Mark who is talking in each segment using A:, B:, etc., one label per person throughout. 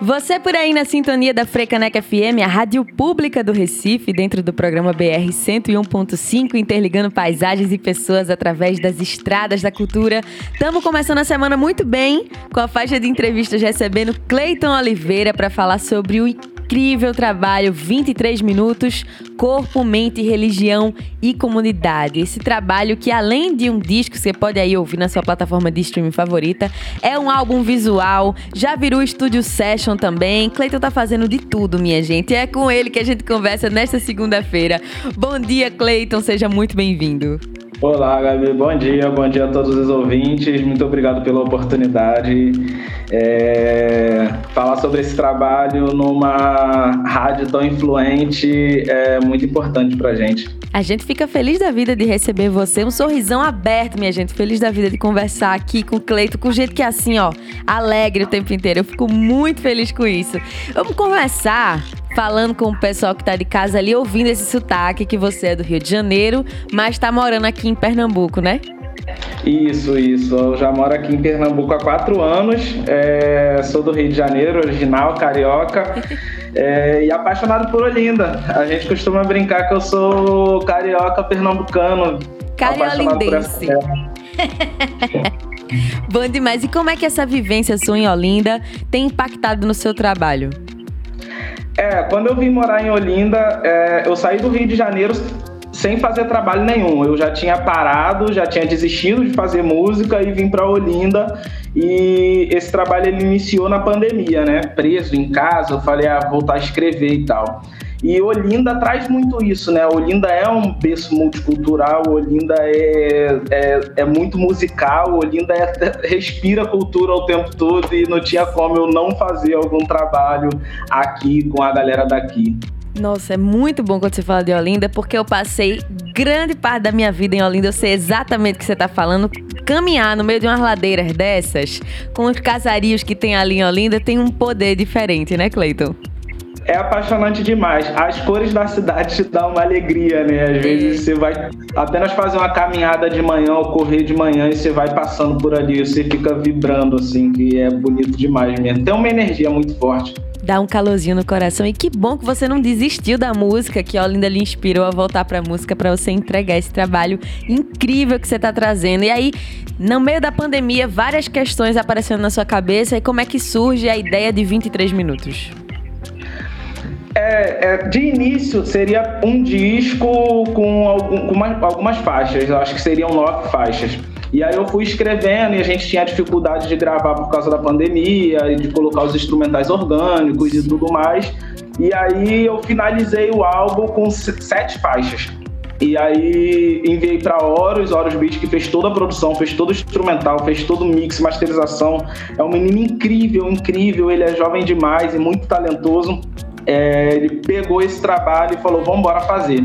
A: Você por aí na sintonia da Frecaneca FM, a rádio pública do Recife, dentro do programa BR 101.5, interligando paisagens e pessoas através das estradas da cultura. Estamos começando a semana muito bem, com a faixa de entrevistas recebendo Cleiton Oliveira para falar sobre o incrível trabalho 23 minutos, corpo, mente, religião e comunidade. Esse trabalho que além de um disco, você pode aí ouvir na sua plataforma de streaming favorita, é um álbum visual, já virou estúdio session também. Cleiton tá fazendo de tudo, minha gente. É com ele que a gente conversa nesta segunda-feira. Bom dia, Cleiton, seja muito bem-vindo.
B: Olá, Gabi. Bom dia, bom dia a todos os ouvintes. Muito obrigado pela oportunidade. É, falar sobre esse trabalho numa rádio tão influente é muito importante pra gente.
A: A gente fica feliz da vida de receber você, um sorrisão aberto, minha gente. Feliz da vida de conversar aqui com o Cleito, com jeito que é assim, ó, alegre o tempo inteiro. Eu fico muito feliz com isso. Vamos conversar falando com o pessoal que tá de casa ali, ouvindo esse sotaque que você é do Rio de Janeiro, mas tá morando aqui em Pernambuco, né?
B: Isso, isso. Eu já moro aqui em Pernambuco há quatro anos. É, sou do Rio de Janeiro, original, carioca. É, e apaixonado por Olinda. A gente costuma brincar que eu sou carioca pernambucano.
A: Cariolindense. Bom demais. E como é que essa vivência sua em Olinda tem impactado no seu trabalho?
B: É, quando eu vim morar em Olinda, é, eu saí do Rio de Janeiro sem fazer trabalho nenhum. Eu já tinha parado, já tinha desistido de fazer música e vim para Olinda. E esse trabalho ele iniciou na pandemia, né? Preso em casa, eu falei, ah, voltar a escrever e tal. E Olinda traz muito isso, né? Olinda é um berço multicultural, Olinda é, é, é muito musical, Olinda é, respira cultura o tempo todo e não tinha como eu não fazer algum trabalho aqui com a galera daqui.
A: Nossa, é muito bom quando você fala de Olinda, porque eu passei grande parte da minha vida em Olinda, eu sei exatamente o que você está falando. Caminhar no meio de umas ladeiras dessas, com os casarios que tem ali em Olinda, tem um poder diferente, né, Cleiton?
B: É apaixonante demais. As cores da cidade te dão uma alegria, né? Às vezes você vai apenas fazer uma caminhada de manhã ou correr de manhã e você vai passando por ali, você fica vibrando, assim, que é bonito demais mesmo. Tem uma energia muito forte.
A: Dá um calorzinho no coração. E que bom que você não desistiu da música, que a Olinda lhe inspirou a voltar pra música para você entregar esse trabalho incrível que você tá trazendo. E aí, no meio da pandemia, várias questões aparecendo na sua cabeça. E como é que surge a ideia de 23 minutos?
B: É, é, de início seria um disco com, algum, com uma, algumas faixas, eu acho que seriam nove faixas. E aí eu fui escrevendo e a gente tinha dificuldade de gravar por causa da pandemia e de colocar os instrumentais orgânicos e tudo mais. E aí eu finalizei o álbum com sete faixas. E aí enviei para Horus, Horus Beat, que fez toda a produção, fez todo o instrumental, fez todo o mix, masterização. É um menino incrível, incrível. Ele é jovem demais e muito talentoso é, ele pegou esse trabalho e falou, vamos embora fazer.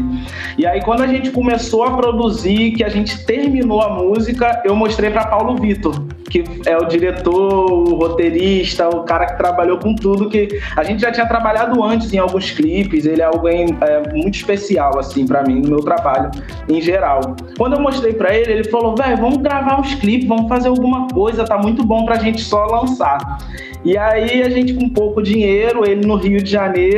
B: E aí, quando a gente começou a produzir, que a gente terminou a música, eu mostrei para Paulo Vitor, que é o diretor, o roteirista, o cara que trabalhou com tudo, que a gente já tinha trabalhado antes em alguns clipes, ele é alguém é, muito especial, assim, para mim, no meu trabalho em geral. Quando eu mostrei para ele, ele falou, velho, vamos gravar uns clipes, vamos fazer alguma coisa, tá muito bom pra gente só lançar. E aí a gente com pouco dinheiro, ele no Rio de Janeiro,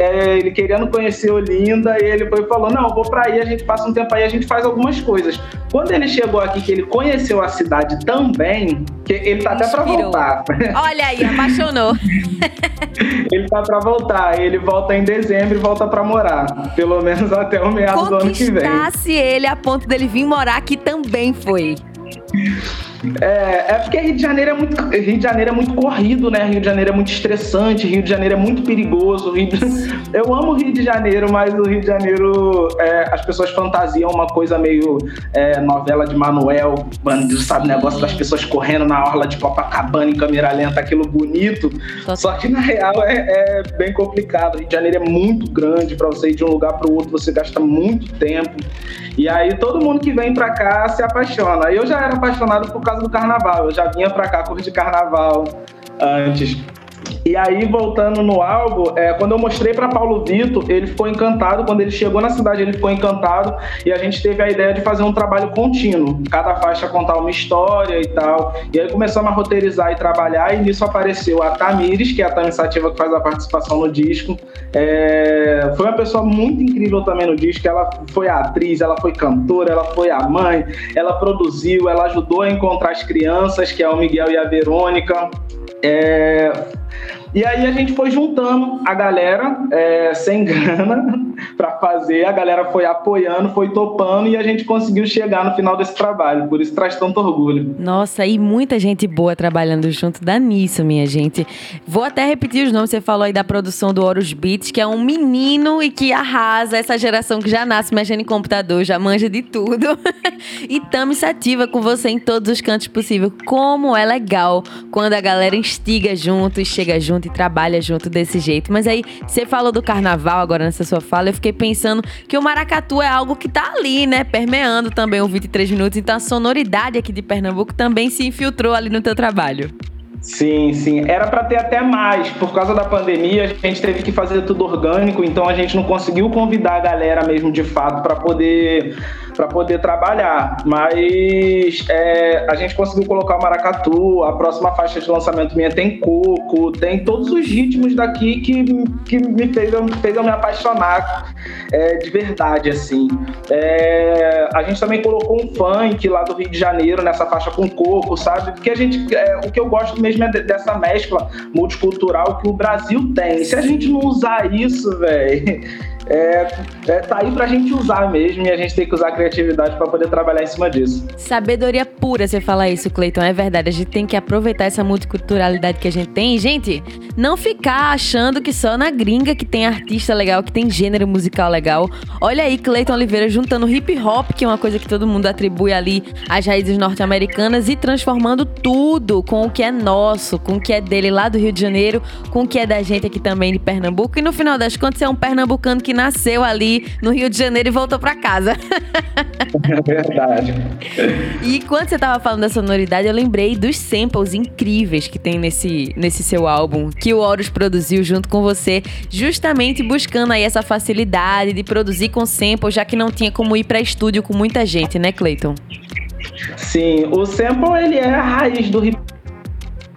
B: é, ele querendo conhecer Olinda, e ele foi falou, não, vou para aí, a gente passa um tempo aí, a gente faz algumas coisas. Quando ele chegou aqui, que ele conheceu a cidade também, que ele tá até para voltar.
A: Olha aí, apaixonou.
B: ele tá para voltar, ele volta em dezembro e volta para morar, pelo menos até o meado do ano que vem.
A: Conquistasse ele a ponto dele vir morar aqui também foi.
B: É, é porque Rio de Janeiro é muito Rio de Janeiro é muito corrido, né? Rio de Janeiro é muito estressante, Rio de Janeiro é muito perigoso. De... Eu amo Rio de Janeiro, mas o Rio de Janeiro é, as pessoas fantasiam uma coisa meio é, novela de Manuel, sabe, negócio das pessoas correndo na orla de Copacabana em câmera lenta, aquilo bonito. Só que na real é, é bem complicado. Rio de Janeiro é muito grande para você ir de um lugar para o outro, você gasta muito tempo. E aí todo mundo que vem para cá se apaixona. Eu já era apaixonado por causa do carnaval. Eu já vinha para cá curtir carnaval antes. E aí, voltando no álbum, é, quando eu mostrei para Paulo Vitor, ele ficou encantado. Quando ele chegou na cidade, ele ficou encantado. E a gente teve a ideia de fazer um trabalho contínuo. Cada faixa contar uma história e tal. E aí começamos a roteirizar e trabalhar. E nisso apareceu a Tamires, que é a Tamires Sativa que faz a participação no disco. É, foi uma pessoa muito incrível também no disco. Ela foi atriz, ela foi cantora, ela foi a mãe, ela produziu, ela ajudou a encontrar as crianças, que é o Miguel e a Verônica. É, e aí a gente foi juntando a galera é, sem grana para fazer, a galera foi apoiando, foi topando e a gente conseguiu chegar no final desse trabalho. Por isso traz tanto orgulho.
A: Nossa, e muita gente boa trabalhando junto dá nisso, minha gente. Vou até repetir os nomes, você falou aí da produção do Horus Beats, que é um menino e que arrasa essa geração que já nasce mexendo em computador, já manja de tudo. e Tami Sativa com você em todos os cantos possíveis. Como é legal quando a galera instiga junto e chega junto e trabalha junto desse jeito. Mas aí, você falou do carnaval agora nessa sua fala, eu fiquei pensando que o maracatu é algo que tá ali, né? Permeando também o 23 minutos. Então a sonoridade aqui de Pernambuco também se infiltrou ali no teu trabalho.
B: Sim, sim. Era para ter até mais. Por causa da pandemia, a gente teve que fazer tudo orgânico, então a gente não conseguiu convidar a galera mesmo de fato para poder para poder trabalhar. Mas é, a gente conseguiu colocar o maracatu, a próxima faixa de lançamento minha tem coco, tem todos os ritmos daqui que, que me fez, fez eu me apaixonar é, de verdade, assim. É, a gente também colocou um funk lá do Rio de Janeiro nessa faixa com coco, sabe? Porque a gente, é, o que eu gosto mesmo é dessa mescla multicultural que o Brasil tem. Se a gente não usar isso, velho é, é, tá aí pra gente usar mesmo e a gente tem que usar a criatividade para poder trabalhar em cima disso.
A: Sabedoria pura você falar isso, Cleiton. É verdade. A gente tem que aproveitar essa multiculturalidade que a gente tem. E, gente, não ficar achando que só na gringa que tem artista legal, que tem gênero musical legal. Olha aí, Cleiton Oliveira juntando hip hop, que é uma coisa que todo mundo atribui ali às raízes norte-americanas, e transformando tudo com o que é nosso, com o que é dele lá do Rio de Janeiro, com o que é da gente aqui também de Pernambuco. E no final das contas, é um pernambucano que nasceu ali no Rio de Janeiro e voltou para casa.
B: É verdade.
A: E quando você tava falando da sonoridade, eu lembrei dos samples incríveis que tem nesse, nesse seu álbum, que o Horus produziu junto com você, justamente buscando aí essa facilidade de produzir com samples, já que não tinha como ir para estúdio com muita gente, né, Clayton?
B: Sim, o sample ele é a raiz do hip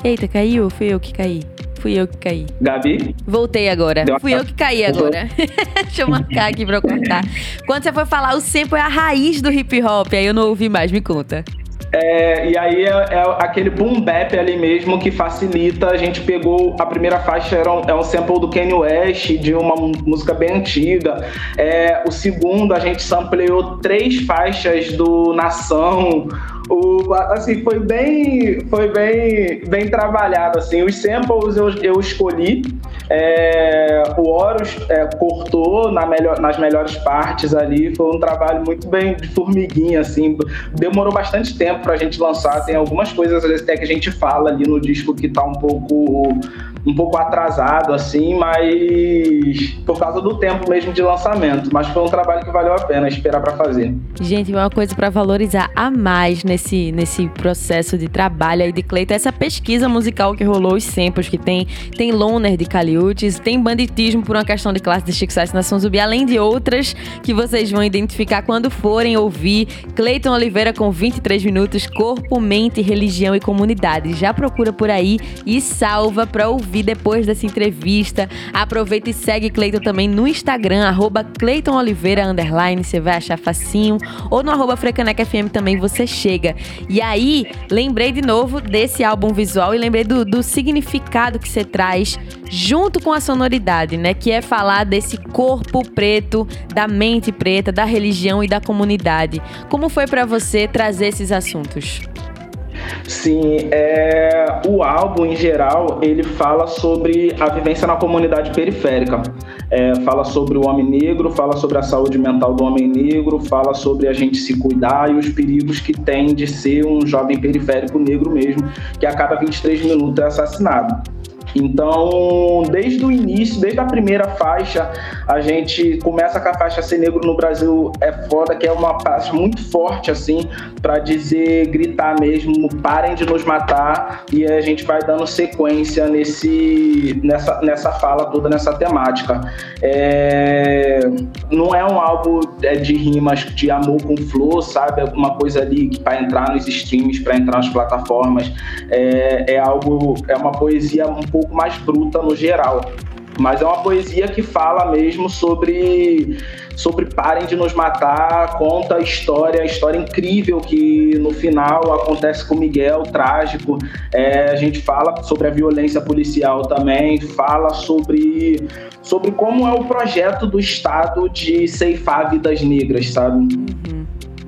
A: Eita, caiu? Fui eu que caí. Fui eu que caí.
B: Gabi?
A: Voltei agora. Fui eu que caí agora. Deixa eu marcar aqui pra eu cortar. Quando você foi falar, o sample é a raiz do hip hop. Aí eu não ouvi mais, me conta.
B: É, e aí é, é, aquele boom bap ali mesmo que facilita. A gente pegou a primeira faixa, era um, é um sample do Kanye West, de uma música bem antiga. É, o segundo, a gente sampleou três faixas do Nação. O, assim, foi bem, foi bem, bem trabalhado, assim. Os samples eu, eu escolhi, é, o Horus é, cortou na melhor, nas melhores partes ali, foi um trabalho muito bem de formiguinha, assim. Demorou bastante tempo pra gente lançar, tem algumas coisas até que a gente fala ali no disco que tá um pouco um pouco atrasado, assim, mas por causa do tempo mesmo de lançamento. Mas foi um trabalho que valeu a pena esperar para fazer.
A: Gente, uma coisa para valorizar a mais nesse, nesse processo de trabalho aí de Cleiton, essa pesquisa musical que rolou, os samples que tem. Tem Loner de Caliutes, tem Banditismo por uma questão de classe de Chico Sainz Nação Zumbi, além de outras que vocês vão identificar quando forem ouvir. Cleiton Oliveira com 23 minutos, Corpo, Mente, Religião e Comunidade. Já procura por aí e salva para ouvir ouvir depois dessa entrevista. Aproveita e segue Cleiton também no Instagram, arroba Cleiton Oliveira, underline, você vai achar facinho. Ou no arroba Frecaneca FM também você chega. E aí, lembrei de novo desse álbum visual e lembrei do, do significado que você traz junto com a sonoridade, né? Que é falar desse corpo preto, da mente preta, da religião e da comunidade. Como foi para você trazer esses assuntos?
B: Sim, é, o álbum em geral ele fala sobre a vivência na comunidade periférica. É, fala sobre o homem negro, fala sobre a saúde mental do homem negro, fala sobre a gente se cuidar e os perigos que tem de ser um jovem periférico negro mesmo, que a cada 23 minutos é assassinado. Então, desde o início, desde a primeira faixa, a gente começa com a faixa Ser Negro no Brasil é foda, que é uma faixa muito forte, assim, para dizer, gritar mesmo, parem de nos matar, e a gente vai dando sequência nesse, nessa, nessa fala toda, nessa temática. É, não é um álbum é, de rimas de amor com flor, sabe? Alguma coisa ali para entrar nos streams, para entrar nas plataformas. É, é algo, é uma poesia um pouco mais bruta no geral. Mas é uma poesia que fala mesmo sobre sobre parem de nos matar, conta a história, a história incrível que no final acontece com Miguel, trágico. É, a gente fala sobre a violência policial também, fala sobre, sobre como é o projeto do Estado de ceifar vidas negras, sabe? Uhum.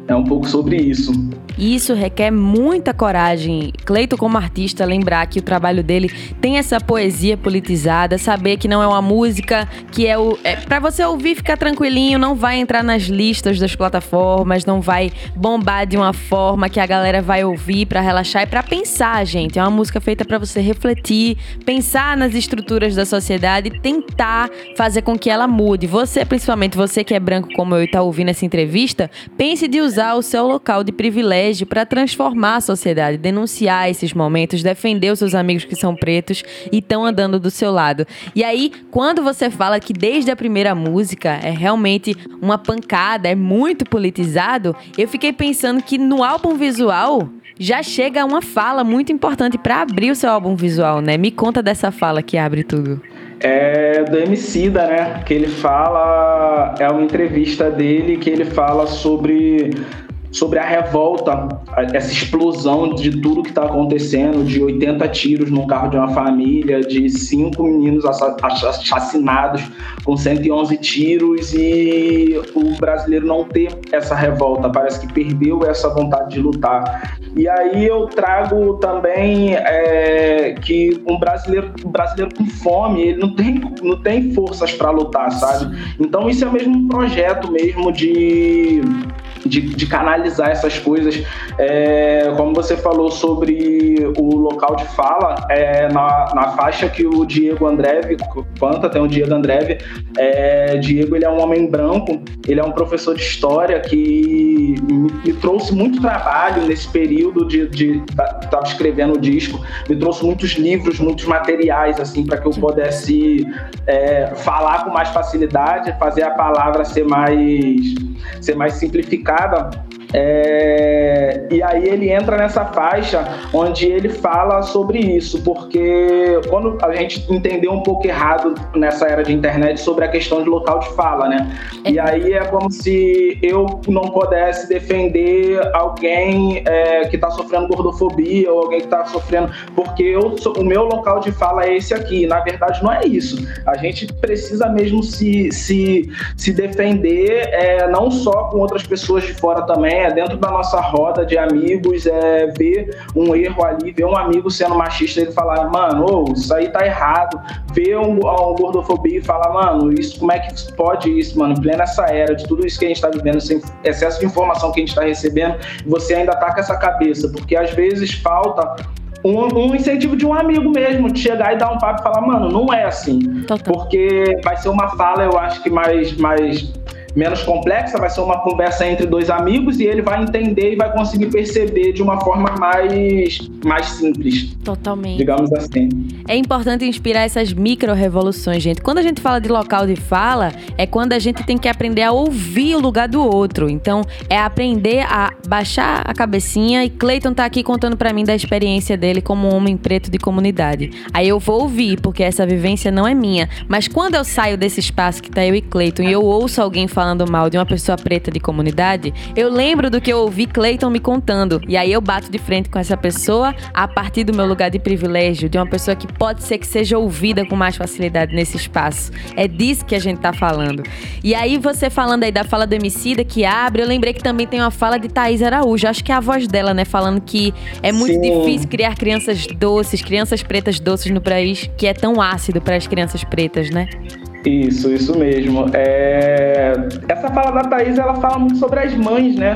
B: É um pouco sobre isso.
A: E isso requer muita coragem. Cleito, como artista, lembrar que o trabalho dele tem essa poesia politizada, saber que não é uma música que é o. É, para você ouvir, ficar tranquilinho, não vai entrar nas listas das plataformas, não vai bombar de uma forma que a galera vai ouvir para relaxar e para pensar, gente. É uma música feita para você refletir, pensar nas estruturas da sociedade e tentar fazer com que ela mude. Você, principalmente você que é branco como eu e tá ouvindo essa entrevista, pense de usar o seu local de privilégio para transformar a sociedade, denunciar esses momentos, defender os seus amigos que são pretos e estão andando do seu lado. E aí, quando você fala que desde a primeira música é realmente uma pancada, é muito politizado, eu fiquei pensando que no álbum visual já chega uma fala muito importante para abrir o seu álbum visual, né? Me conta dessa fala que abre tudo.
B: É do Emicida, né? Que ele fala, é uma entrevista dele que ele fala sobre sobre a revolta, essa explosão de tudo que está acontecendo, de 80 tiros no carro de uma família, de cinco meninos assassinados com 111 tiros e o brasileiro não ter essa revolta, parece que perdeu essa vontade de lutar. E aí eu trago também é, que um brasileiro, um brasileiro com fome, ele não tem, não tem forças para lutar, sabe? Então isso é mesmo um projeto mesmo de de, de canalizar essas coisas. É, como você falou sobre o local de fala, é, na, na faixa que o Diego Andreve canta, tem o Diego Andreve, é, Diego ele é um homem branco, ele é um professor de história que me, trouxe muito trabalho nesse período de, estar escrevendo o disco, me trouxe muitos livros, muitos materiais assim para que eu pudesse é, falar com mais facilidade, fazer a palavra ser mais ser mais simplificada é, e aí ele entra nessa faixa onde ele fala sobre isso, porque quando a gente entendeu um pouco errado nessa era de internet sobre a questão de local de fala, né? E é. aí é como se eu não pudesse defender alguém é, que está sofrendo gordofobia ou alguém que está sofrendo, porque eu, o meu local de fala é esse aqui. Na verdade, não é isso. A gente precisa mesmo se, se, se defender, é, não só com outras pessoas de fora também, é dentro da nossa roda de amigos, é ver um erro ali, ver um amigo sendo machista e falar, mano, oh, isso aí tá errado. Ver um, um gordofobia e falar, mano, isso como é que pode isso, mano? Em plena essa era de tudo isso que a gente tá vivendo, esse excesso de informação que a gente tá recebendo, você ainda tá com essa cabeça, porque às vezes falta um, um, incentivo de um amigo mesmo, de chegar e dar um papo e falar, mano, não é assim. Total. Porque vai ser uma fala, eu acho que mais, mais menos complexa, vai ser uma conversa entre dois amigos e ele vai entender e vai conseguir perceber de uma forma mais, mais simples.
A: Totalmente.
B: Digamos assim.
A: É importante inspirar essas micro-revoluções, gente. Quando a gente fala de local de fala, é quando a gente tem que aprender a ouvir o lugar do outro. Então, é aprender a baixar a cabecinha e Clayton tá aqui contando para mim da experiência dele como um homem preto de comunidade. Aí eu vou ouvir, porque essa vivência não é minha. Mas quando eu saio desse espaço que tá eu e Clayton e eu ouço alguém falando falando mal de uma pessoa preta de comunidade, eu lembro do que eu ouvi Clayton me contando. E aí eu bato de frente com essa pessoa a partir do meu lugar de privilégio, de uma pessoa que pode ser que seja ouvida com mais facilidade nesse espaço. É disso que a gente tá falando. E aí você falando aí da fala do Emicida que abre, eu lembrei que também tem uma fala de Thaís Araújo, acho que é a voz dela, né, falando que é muito Sim. difícil criar crianças doces, crianças pretas doces no país que é tão ácido para as crianças pretas, né?
B: Isso, isso mesmo. É... Essa fala da Thaís, ela fala muito sobre as mães, né?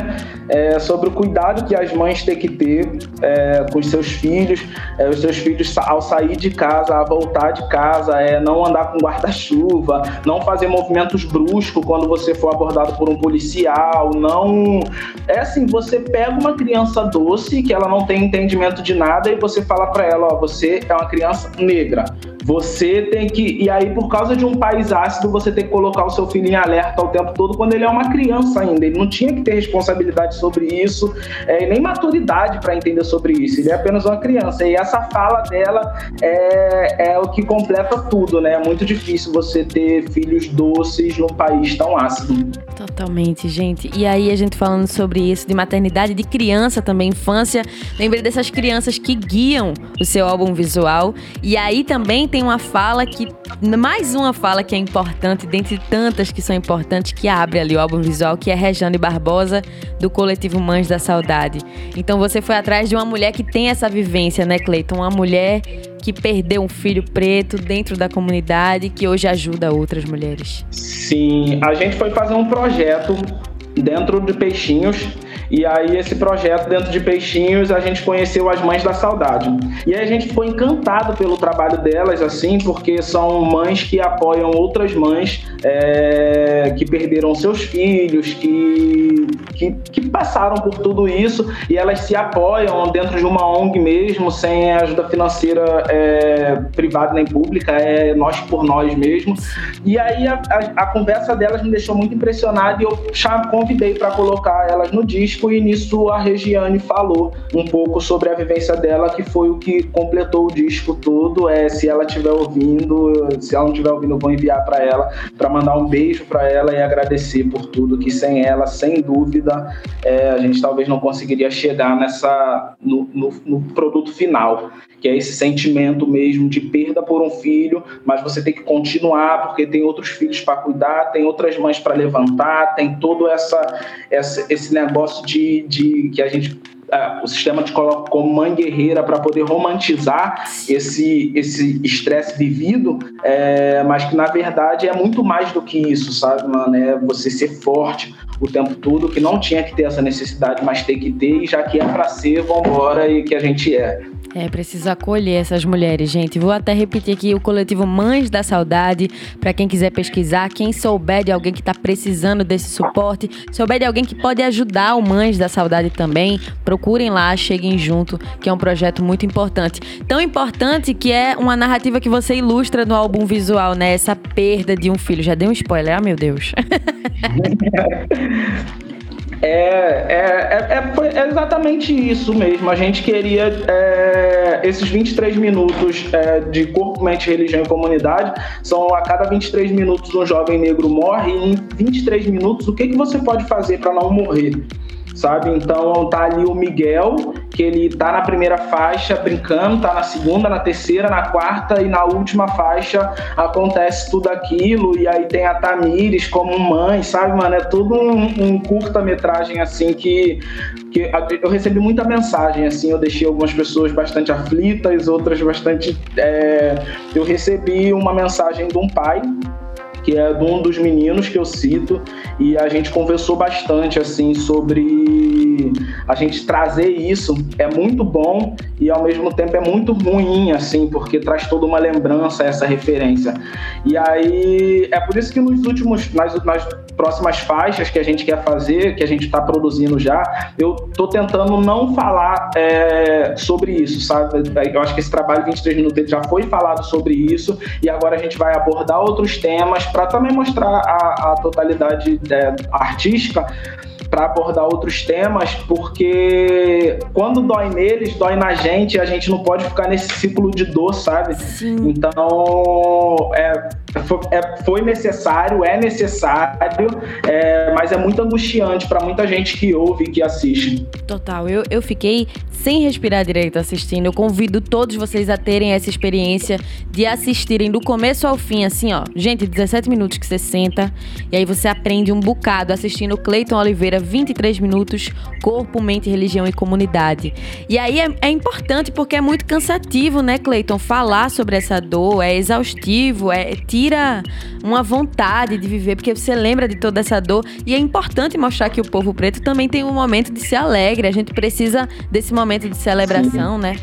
B: É, sobre o cuidado que as mães têm que ter é, com os seus filhos, é, os seus filhos ao sair de casa, a voltar de casa, é não andar com guarda-chuva, não fazer movimentos bruscos quando você for abordado por um policial, não... É assim, você pega uma criança doce, que ela não tem entendimento de nada, e você fala para ela, ó, você é uma criança negra, você tem que. E aí, por causa de um país ácido, você tem que colocar o seu filho em alerta o tempo todo quando ele é uma criança ainda. Ele não tinha que ter responsabilidade sobre isso, é, nem maturidade para entender sobre isso. Ele é apenas uma criança. E essa fala dela é, é o que completa tudo, né? É muito difícil você ter filhos doces num país tão ácido.
A: Totalmente, gente. E aí, a gente falando sobre isso, de maternidade, de criança também, infância. Lembrei dessas crianças que guiam o seu álbum visual. E aí também tem uma fala que. Mais uma fala que é importante, dentre tantas que são importantes, que abre ali o álbum visual, que é Rejane Barbosa, do coletivo Mães da Saudade. Então você foi atrás de uma mulher que tem essa vivência, né, Cleiton? Uma mulher que perdeu um filho preto dentro da comunidade que hoje ajuda outras mulheres.
B: Sim, a gente foi fazer um projeto dentro de Peixinhos e aí, esse projeto dentro de Peixinhos, a gente conheceu as Mães da Saudade. E aí, a gente ficou encantado pelo trabalho delas, assim, porque são mães que apoiam outras mães é, que perderam seus filhos, que, que, que, passaram por tudo isso e elas se apoiam dentro de uma ONG mesmo, sem ajuda financeira é, privada nem pública, é nós por nós mesmo. E aí, a, a, a conversa delas me deixou muito impressionado e eu convidei para colocar elas no disco disco e nisso a Regiane falou um pouco sobre a vivência dela, que foi o que completou o disco todo. É, se ela estiver ouvindo, se ela não estiver ouvindo, eu vou enviar para ela, para mandar um beijo para ela e agradecer por tudo, que sem ela, sem dúvida, é, a gente talvez não conseguiria chegar nessa no, no, no produto final que é esse sentimento mesmo de perda por um filho, mas você tem que continuar porque tem outros filhos para cuidar, tem outras mães para levantar, tem todo essa, essa, esse negócio de, de que a gente o sistema te coloca como mãe guerreira para poder romantizar esse esse estresse vivido, é, mas que na verdade é muito mais do que isso, sabe, mano? É você ser forte o tempo todo, que não tinha que ter essa necessidade, mas tem que ter, e já que é para ser, vambora e que a gente é.
A: É preciso acolher essas mulheres, gente. Vou até repetir aqui o coletivo Mães da Saudade, para quem quiser pesquisar, quem souber de alguém que está precisando desse suporte, souber de alguém que pode ajudar o Mães da Saudade também, procurem lá, cheguem junto, que é um projeto muito importante. Tão importante que é uma narrativa que você ilustra no álbum visual, né? Essa perda de um filho. Já deu um spoiler, ah, meu Deus.
B: É, é, é, é, foi exatamente isso mesmo. A gente queria é, esses 23 minutos é, de corpo, mente, religião e comunidade. São a cada 23 minutos um jovem negro morre. E em 23 minutos, o que, que você pode fazer para não morrer? Sabe? Então tá ali o Miguel, que ele tá na primeira faixa brincando, tá na segunda, na terceira, na quarta e na última faixa acontece tudo aquilo, e aí tem a Tamires como mãe, sabe, mano? É tudo um, um curta-metragem assim que, que eu recebi muita mensagem, assim, eu deixei algumas pessoas bastante aflitas, outras bastante. É... eu recebi uma mensagem de um pai que é de um dos meninos que eu cito, e a gente conversou bastante assim sobre a gente trazer isso. É muito bom e ao mesmo tempo é muito ruim, assim, porque traz toda uma lembrança, essa referência. E aí é por isso que nos últimos, nas, nas próximas faixas que a gente quer fazer, que a gente está produzindo já, eu tô tentando não falar é, sobre isso, sabe? Eu acho que esse trabalho 23 minutos já foi falado sobre isso e agora a gente vai abordar outros temas para também mostrar a, a totalidade é, artística para abordar outros temas, porque quando dói neles, dói na gente, a gente não pode ficar nesse ciclo de dor, sabe? Sim. Então, é, é, foi necessário, é necessário, é, mas é muito angustiante para muita gente que ouve e que assiste.
A: Total, eu, eu fiquei sem respirar direito assistindo. Eu convido todos vocês a terem essa experiência de assistirem do começo ao fim, assim, ó. Gente, 17 minutos que você senta e aí você aprende um bocado assistindo Cleiton Oliveira, 23 minutos, Corpo, Mente, Religião e Comunidade. E aí é, é importante porque é muito cansativo, né, Cleiton? Falar sobre essa dor é exaustivo, é tira uma vontade de viver, porque você lembra de toda essa dor. E é importante mostrar que o povo preto também tem um momento de ser alegre. A gente precisa desse momento de celebração, Sim. né?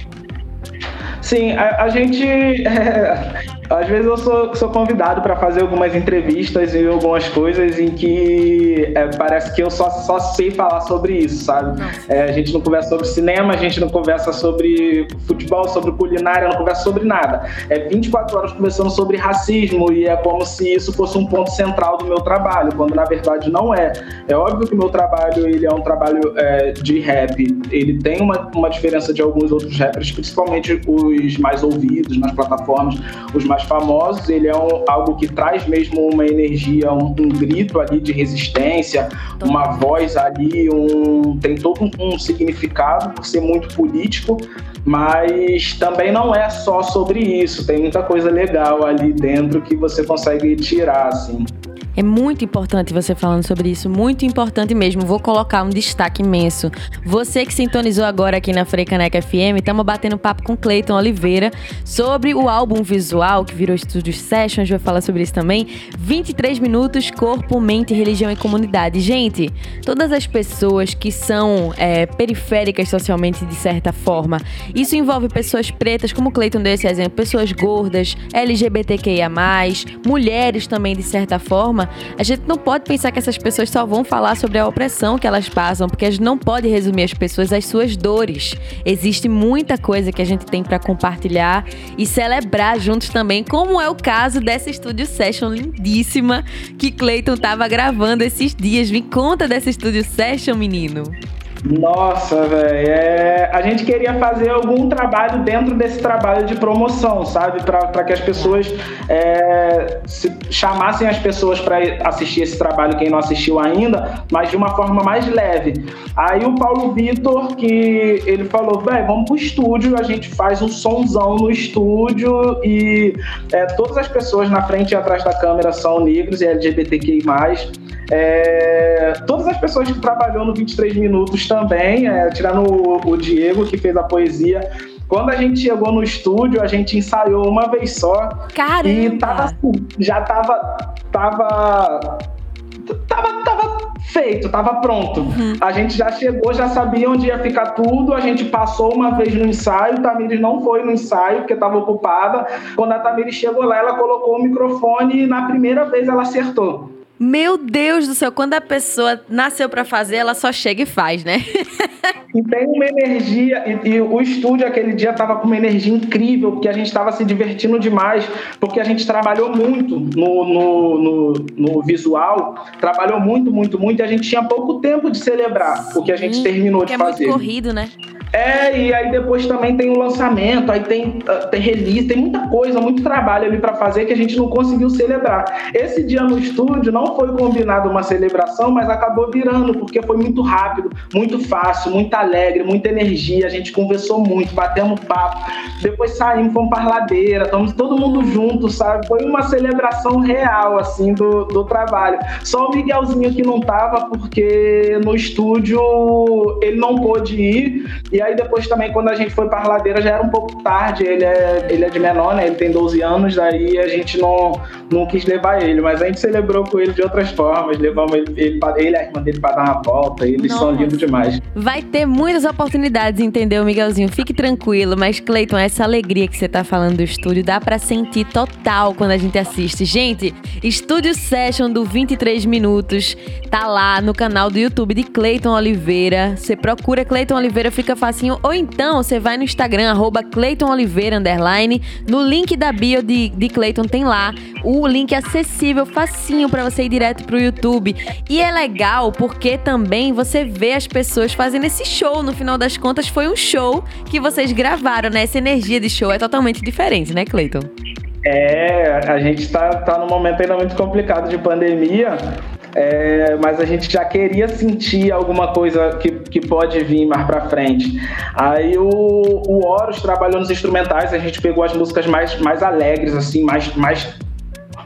B: Sim, a, a gente. É, às vezes eu sou, sou convidado para fazer algumas entrevistas e algumas coisas em que é, parece que eu só, só sei falar sobre isso, sabe? É, a gente não conversa sobre cinema, a gente não conversa sobre futebol, sobre culinária, não conversa sobre nada. É 24 horas conversando sobre racismo e é como se isso fosse um ponto central do meu trabalho, quando na verdade não é. É óbvio que o meu trabalho ele é um trabalho é, de rap, ele tem uma, uma diferença de alguns outros rappers, principalmente os mais ouvidos nas plataformas, os mais mais famosos, ele é um, algo que traz mesmo uma energia, um, um, grito ali de resistência, uma voz ali, um, tem todo um, um significado por ser muito político, mas também não é só sobre isso, tem muita coisa legal ali dentro que você consegue tirar, assim.
A: É muito importante você falando sobre isso, muito importante mesmo. Vou colocar um destaque imenso. Você que sintonizou agora aqui na Freicaneca FM, estamos batendo papo com Cleiton Oliveira sobre o álbum visual que virou Estúdio Sessions, vai falar sobre isso também. 23 minutos, corpo, mente, religião e comunidade. Gente, todas as pessoas que são é, periféricas socialmente de certa forma, isso envolve pessoas pretas, como Cleiton deu esse exemplo, pessoas gordas, LGBTQIA+, mulheres também de certa forma, a gente não pode pensar que essas pessoas só vão falar sobre a opressão que elas passam, porque a gente não pode resumir as pessoas às suas dores. Existe muita coisa que a gente tem para compartilhar e celebrar juntos também, como é o caso dessa Studio Session lindíssima que Clayton tava gravando esses dias. Me conta dessa Studio Session, menino.
B: Nossa, velho. É... A gente queria fazer algum trabalho dentro desse trabalho de promoção, sabe? Para que as pessoas é... chamassem as pessoas para assistir esse trabalho, quem não assistiu ainda, mas de uma forma mais leve. Aí o Paulo Vitor, que ele falou, velho, vamos pro estúdio, a gente faz um sonzão no estúdio e é, todas as pessoas na frente e atrás da câmera são negros e LGBTQI+. É, todas as pessoas que trabalhou no 23 Minutos também, é, tirando o, o Diego, que fez a poesia, quando a gente chegou no estúdio, a gente ensaiou uma vez só.
A: Caramba!
B: E tava assim, já tava. Tava. Tava, tava feito, tava pronto. Uhum. A gente já chegou, já sabia onde ia ficar tudo. A gente passou uma vez no ensaio. Tamires não foi no ensaio porque estava ocupada. Quando a Tamires chegou lá, ela colocou o microfone e na primeira vez ela acertou.
A: Meu Deus do céu, quando a pessoa nasceu para fazer, ela só chega e faz, né?
B: e tem uma energia, e, e, o estúdio aquele dia tava com uma energia incrível, porque a gente estava se divertindo demais, porque a gente trabalhou muito no, no, no, no, visual, trabalhou muito, muito, muito, e a gente tinha pouco tempo de celebrar o que a gente terminou de
A: é
B: fazer.
A: É muito corrido, né?
B: É, e aí depois também tem o lançamento, aí tem, ah, tem release, tem muita coisa, muito trabalho ali para fazer que a gente não conseguiu celebrar. Esse dia no estúdio não foi combinado uma celebração, mas acabou virando, porque foi muito rápido, muito fácil, muito alegre, muita energia, a gente conversou muito, batemos papo, depois saímos, fomos para ladeira, estamos todo mundo junto, sabe? Foi uma celebração real, assim, do, do trabalho. Só o Miguelzinho que não tava, porque no estúdio ele não pôde ir, e aí depois também, quando a gente foi para Ladeira, já era um pouco tarde. Ele é, ele é de menor, né? Ele tem 12 anos, daí a gente não, não quis levar ele. Mas a gente celebrou com ele de outras formas. Levamos ele, ele, ele a irmã dele para dar uma volta. Eles Nossa. são lindos demais.
A: Vai ter muitas oportunidades, entendeu, Miguelzinho? Fique tranquilo. Mas, Cleiton, essa alegria que você tá falando do estúdio dá para sentir total quando a gente assiste. Gente, Estúdio Session do 23 Minutos tá lá no canal do YouTube de Cleiton Oliveira. Você procura Cleiton Oliveira, fica fazendo facinho. Ou então você vai no Instagram, arroba Cleiton Oliveira. No link da bio de, de Cleiton tem lá o link acessível, facinho para você ir direto pro YouTube. E é legal porque também você vê as pessoas fazendo esse show. No final das contas, foi um show que vocês gravaram, né? Essa energia de show é totalmente diferente, né, Cleiton?
B: É, a gente está tá num momento ainda muito complicado de pandemia, é, mas a gente já queria sentir alguma coisa que, que pode vir mais para frente. Aí o, o Horus trabalhou nos instrumentais, a gente pegou as músicas mais, mais alegres, assim, mais, mais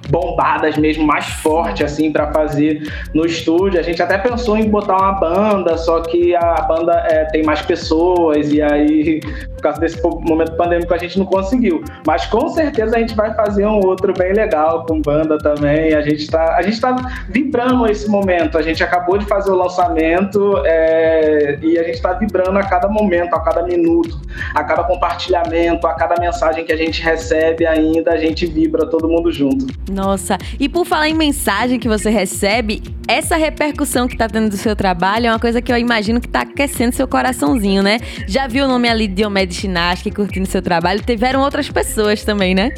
B: bombadas mesmo, mais forte, assim, para fazer no estúdio. A gente até pensou em botar uma banda, só que a banda é, tem mais pessoas, e aí, por causa desse momento pandêmico, a gente não conseguiu. Mas com certeza a gente vai fazer um outro bem legal com banda também. A gente tá, a gente tá vibrando esse momento. A gente acabou de fazer o lançamento é, e a gente está vibrando a cada momento, a cada minuto, a cada compartilhamento, a cada mensagem que a gente recebe ainda, a gente vibra todo mundo junto.
A: Nossa, e por falar em mensagem que você recebe, essa repercussão que está tendo do seu trabalho é uma coisa que eu imagino que está aquecendo seu coraçãozinho, né? Já viu o nome ali de Diomedes Chinaski curtindo seu trabalho? Tiveram outras pessoas também, né?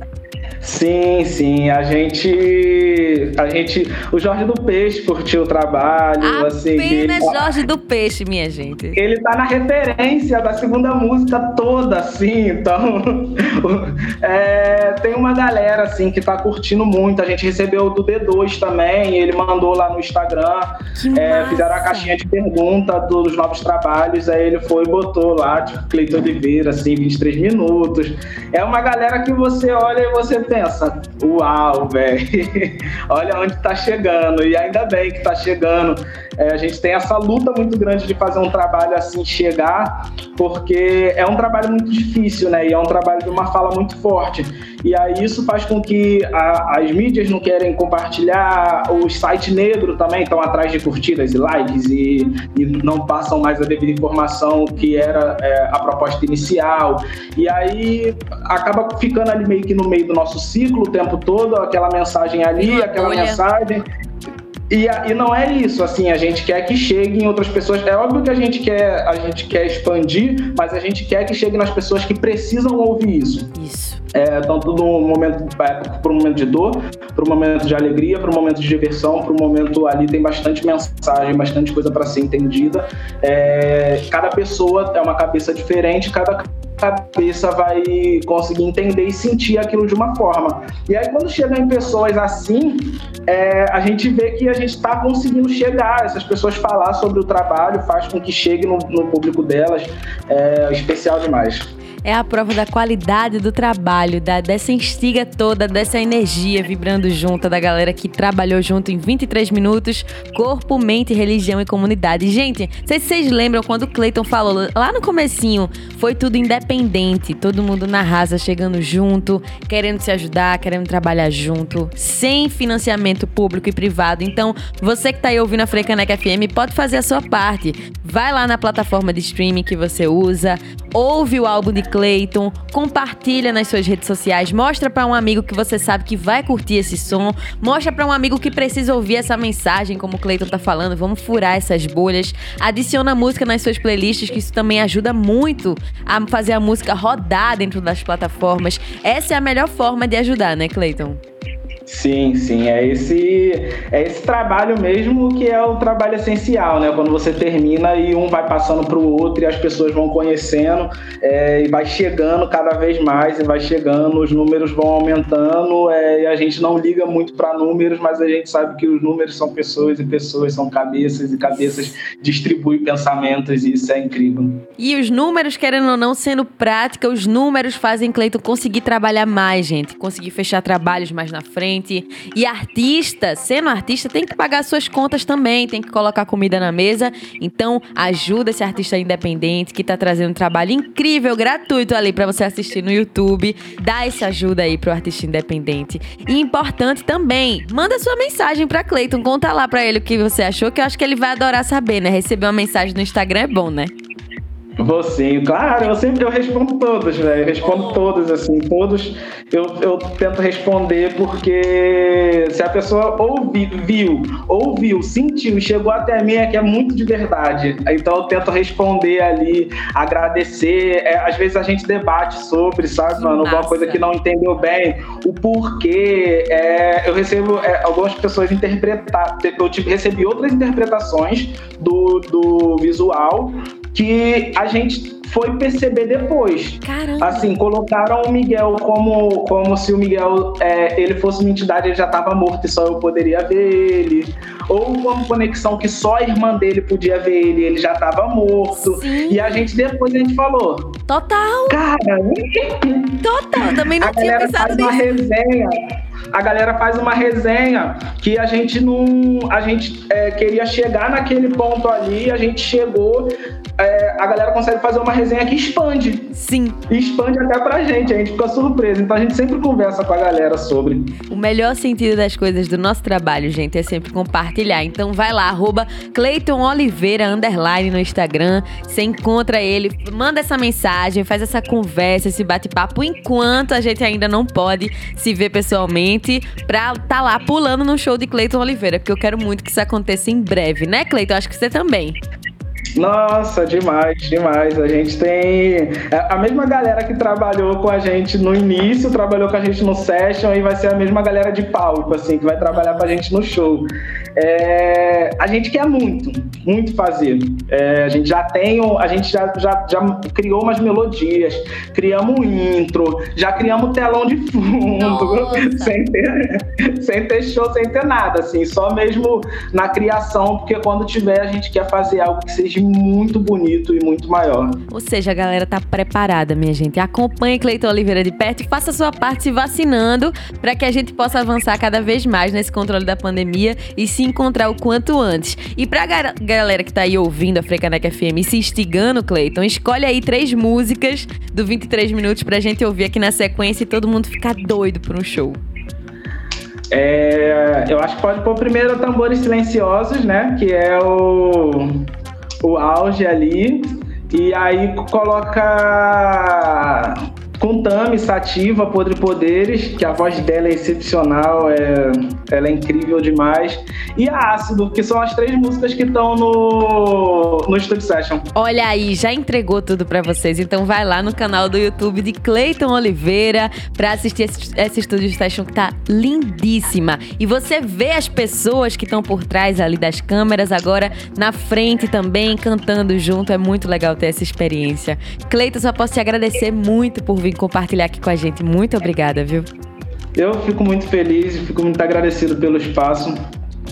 B: Sim, sim. A gente. A gente. O Jorge do Peixe curtiu o trabalho.
A: Apenas assim, ele, Jorge do Peixe, minha gente.
B: Ele tá na referência da segunda música toda, assim. Então. é, tem uma galera, assim, que tá curtindo muito. A gente recebeu do D2 também. Ele mandou lá no Instagram. É, fizeram a caixinha de pergunta dos novos trabalhos. Aí ele foi e botou lá, tipo, Cleiton Oliveira, assim, 23 minutos. É uma galera que você olha e você pensa, uau, velho, olha onde está chegando, e ainda bem que está chegando. É, a gente tem essa luta muito grande de fazer um trabalho assim chegar, porque é um trabalho muito difícil, né? E é um trabalho de uma fala muito forte. E aí isso faz com que a, as mídias não querem compartilhar, os sites negros também estão atrás de curtidas e likes e, e não passam mais a devida informação que era é, a proposta inicial. E aí acaba ficando ali meio que no meio do nosso ciclo o tempo todo, aquela mensagem ali, aquela mensagem e, e não é isso, assim, a gente quer que chegue em outras pessoas. É óbvio que a gente quer, a gente quer expandir, mas a gente quer que chegue nas pessoas que precisam ouvir isso.
A: Isso.
B: É, tanto no momento, é, para um momento de dor, para um momento de alegria, para um momento de diversão, para um momento ali tem bastante mensagem, bastante coisa para ser entendida. É, cada pessoa é uma cabeça diferente, cada cabeça vai conseguir entender e sentir aquilo de uma forma. E aí, quando chega em pessoas assim, é, a gente vê que a gente está conseguindo chegar, essas pessoas falar sobre o trabalho faz com que chegue no, no público delas, é especial demais
A: é a prova da qualidade do trabalho, da, dessa instiga toda, dessa energia vibrando junto, da galera que trabalhou junto em 23 minutos, corpo, mente, religião e comunidade. Gente, se vocês lembram quando o Clayton falou lá no comecinho, foi tudo independente, todo mundo na raça chegando junto, querendo se ajudar, querendo trabalhar junto, sem financiamento público e privado. Então, você que tá aí ouvindo a Frecaneca FM, pode fazer a sua parte. Vai lá na plataforma de streaming que você usa, ouve o álbum de Clayton, compartilha nas suas redes sociais, mostra para um amigo que você sabe que vai curtir esse som, mostra para um amigo que precisa ouvir essa mensagem, como o Clayton tá falando, vamos furar essas bolhas. Adiciona música nas suas playlists, que isso também ajuda muito a fazer a música rodar dentro das plataformas. Essa é a melhor forma de ajudar, né, Clayton?
B: Sim, sim, é esse é esse trabalho mesmo que é o trabalho essencial, né? Quando você termina e um vai passando para o outro e as pessoas vão conhecendo é, e vai chegando cada vez mais e vai chegando, os números vão aumentando é, e a gente não liga muito para números, mas a gente sabe que os números são pessoas e pessoas são cabeças e cabeças distribuem pensamentos e isso é incrível.
A: E os números, querendo ou não, sendo prática, os números fazem Cleiton conseguir trabalhar mais, gente, conseguir fechar trabalhos mais na frente gente. E artista, sendo artista, tem que pagar suas contas também, tem que colocar comida na mesa. Então, ajuda esse artista independente que tá trazendo um trabalho incrível, gratuito ali para você assistir no YouTube. Dá essa ajuda aí pro artista independente. E importante também, manda sua mensagem para Cleiton, conta lá para ele o que você achou, que eu acho que ele vai adorar saber, né? Receber uma mensagem no Instagram é bom, né?
B: Vou sim, claro, eu sempre eu respondo todos, velho. Eu respondo todos, assim, todos eu, eu tento responder porque se a pessoa ouvi, viu, ouviu, sentiu, chegou até mim é que é muito de verdade. Então eu tento responder ali, agradecer. É, às vezes a gente debate sobre, sabe, mano, alguma coisa que não entendeu bem, o porquê. É, eu recebo é, algumas pessoas interpretar, eu recebi outras interpretações do, do visual que a gente foi perceber depois.
A: Caramba.
B: Assim, colocaram o Miguel como, como se o Miguel é, ele fosse uma entidade, ele já estava morto e só eu poderia ver ele. Ou uma conexão que só a irmã dele podia ver ele, ele já estava morto.
A: Sim.
B: E a gente depois a gente falou.
A: Total!
B: Cara,
A: total, também não
B: a
A: tinha
B: pensado
A: faz
B: nisso. uma resenha a galera faz uma resenha que a gente não. A gente é, queria chegar naquele ponto ali, a gente chegou. É, a galera consegue fazer uma resenha que expande.
A: Sim.
B: E expande até pra gente, a gente fica surpreso. Então a gente sempre conversa com a galera sobre.
A: O melhor sentido das coisas do nosso trabalho, gente, é sempre compartilhar. Então vai lá, arroba Cleiton Oliveira, underline no Instagram. Você encontra ele, manda essa mensagem, faz essa conversa, esse bate-papo, enquanto a gente ainda não pode se ver pessoalmente, pra tá lá pulando no show de Cleiton Oliveira, porque eu quero muito que isso aconteça em breve, né, Cleiton? Acho que você também.
B: Nossa, demais, demais. A gente tem é, a mesma galera que trabalhou com a gente no início, trabalhou com a gente no session e vai ser a mesma galera de palco, assim, que vai trabalhar com a gente no show. É, a gente quer muito, muito fazer. É, a gente já tem, a gente já, já, já criou umas melodias, criamos um intro, já criamos telão de fundo, sem ter, sem ter show, sem ter nada, assim, só mesmo na criação, porque quando tiver a gente quer fazer algo que seja muito bonito e muito maior.
A: Ou seja, a galera tá preparada, minha gente. Acompanhe Cleiton Oliveira de perto e faça sua parte se vacinando para que a gente possa avançar cada vez mais nesse controle da pandemia e se encontrar o quanto antes. E pra galera que tá aí ouvindo a Frecaneca FM e se instigando, Cleiton, escolhe aí três músicas do 23 minutos pra gente ouvir aqui na sequência e todo mundo ficar doido por um show.
B: É, eu acho que pode pôr primeiro Tambores Silenciosos, né? Que é o o auge ali e aí coloca com Tami, Sativa, Podre Poderes, que a voz dela é excepcional, é, ela é incrível demais. E a Ácido, que são as três músicas que estão no, no Studio Session.
A: Olha aí, já entregou tudo para vocês. Então vai lá no canal do YouTube de Cleiton Oliveira para assistir esse, esse Studio Session que tá lindíssima. E você vê as pessoas que estão por trás ali das câmeras agora na frente também, cantando junto. É muito legal ter essa experiência. Cleiton, só posso te agradecer muito por vir compartilhar aqui com a gente. Muito obrigada, viu?
B: Eu fico muito feliz, fico muito agradecido pelo espaço.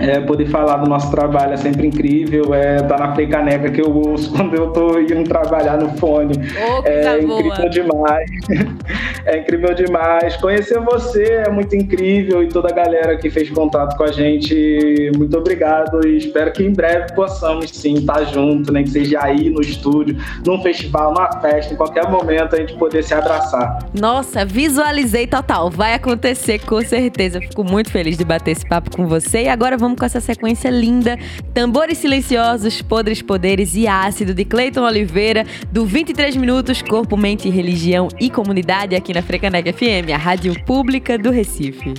B: É, poder falar do nosso trabalho é sempre incrível. É, tá na Play Caneca que eu ouço quando eu tô indo trabalhar no fone.
A: Oh, é
B: incrível
A: boa.
B: demais. é incrível demais. Conhecer você é muito incrível e toda a galera que fez contato com a gente, muito obrigado e espero que em breve possamos sim estar tá junto, nem né, que seja aí no estúdio, num festival, numa festa, em qualquer momento a gente poder se abraçar.
A: Nossa, visualizei total. Vai acontecer com certeza. Fico muito feliz de bater esse papo com você e agora vamos com essa sequência linda: Tambores Silenciosos, Podres Poderes e Ácido, de Cleiton Oliveira, do 23 Minutos, Corpo, Mente, Religião e Comunidade, aqui na Frecanec FM, a rádio pública do Recife.